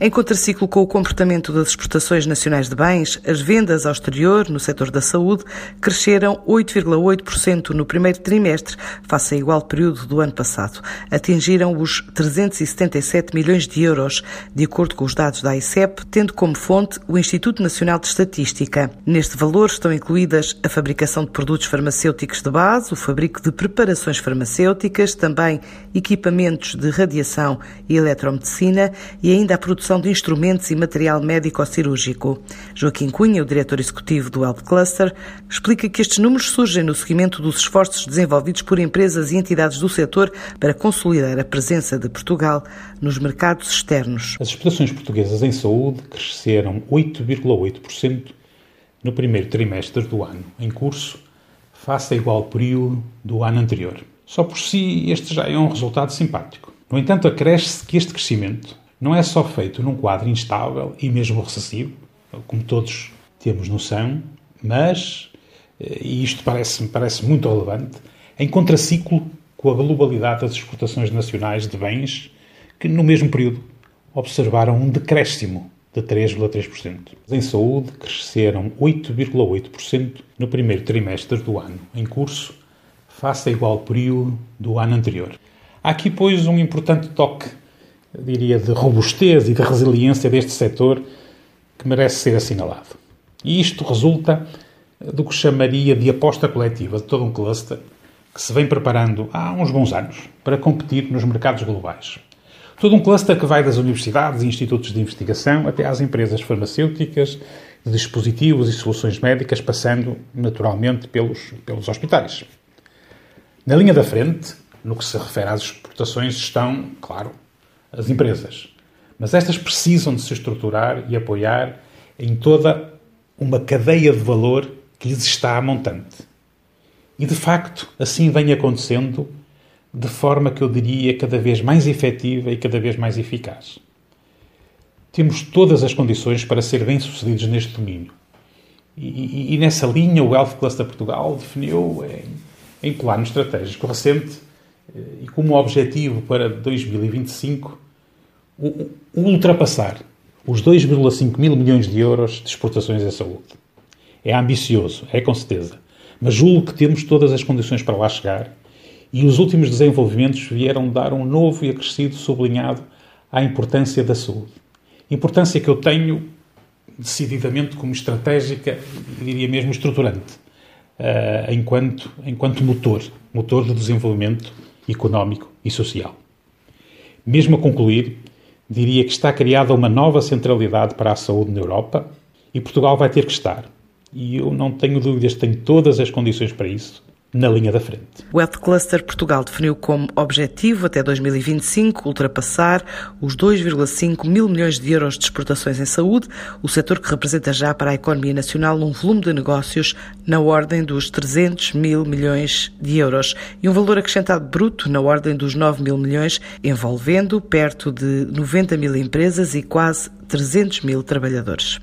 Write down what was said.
Em contraciclo com o comportamento das exportações nacionais de bens, as vendas ao exterior no setor da saúde cresceram 8,8% no primeiro trimestre, face ao igual período do ano passado. Atingiram os 377 milhões de euros, de acordo com os dados da ICEP, tendo como fonte o Instituto Nacional de Estatística. Neste valor estão incluídas a fabricação de produtos farmacêuticos de base, o fabrico de preparações farmacêuticas, também equipamentos de radiação e eletromedicina e ainda a produção de instrumentos e material médico-cirúrgico. Joaquim Cunha, o diretor executivo do Health Cluster, explica que estes números surgem no seguimento dos esforços desenvolvidos por empresas e entidades do setor para consolidar a presença de Portugal nos mercados externos. As exportações portuguesas em saúde cresceram 8,8% no primeiro trimestre do ano em curso, face ao igual período do ano anterior. Só por si, este já é um resultado simpático. No entanto, acresce que este crescimento não é só feito num quadro instável e mesmo recessivo, como todos temos noção, mas, eh, e isto parece-me parece muito relevante, em contraciclo com a globalidade das exportações nacionais de bens, que no mesmo período observaram um decréscimo de 3,3%. Em saúde, cresceram 8,8% no primeiro trimestre do ano em curso, face a igual período do ano anterior. Há aqui, pois, um importante toque diria, de robustez e de resiliência deste setor que merece ser assinalado. E isto resulta do que chamaria de aposta coletiva de todo um cluster que se vem preparando há uns bons anos para competir nos mercados globais. Todo um cluster que vai das universidades e institutos de investigação até às empresas farmacêuticas, dispositivos e soluções médicas, passando naturalmente pelos, pelos hospitais. Na linha da frente, no que se refere às exportações, estão, claro, as empresas. Mas estas precisam de se estruturar e apoiar em toda uma cadeia de valor que lhes está a montante. E de facto, assim vem acontecendo de forma que eu diria cada vez mais efetiva e cada vez mais eficaz. Temos todas as condições para ser bem-sucedidos neste domínio. E, e, e, nessa linha, o Health Cluster Portugal definiu em, em plano estratégico recente e como objetivo para 2025 ultrapassar os 2,5 mil milhões de euros de exportações em saúde. É ambicioso, é com certeza, mas julgo que temos todas as condições para lá chegar e os últimos desenvolvimentos vieram dar um novo e acrescido sublinhado à importância da saúde. Importância que eu tenho decididamente como estratégica diria mesmo estruturante, uh, enquanto, enquanto motor, motor de desenvolvimento económico e social. Mesmo a concluir, diria que está criada uma nova centralidade para a saúde na Europa e Portugal vai ter que estar. E eu não tenho dúvidas, tenho todas as condições para isso na linha da frente. O Health Cluster Portugal definiu como objetivo até 2025 ultrapassar os 2,5 mil milhões de euros de exportações em saúde, o setor que representa já para a economia nacional um volume de negócios na ordem dos 300 mil milhões de euros e um valor acrescentado bruto na ordem dos 9 mil milhões, envolvendo perto de 90 mil empresas e quase 300 mil trabalhadores.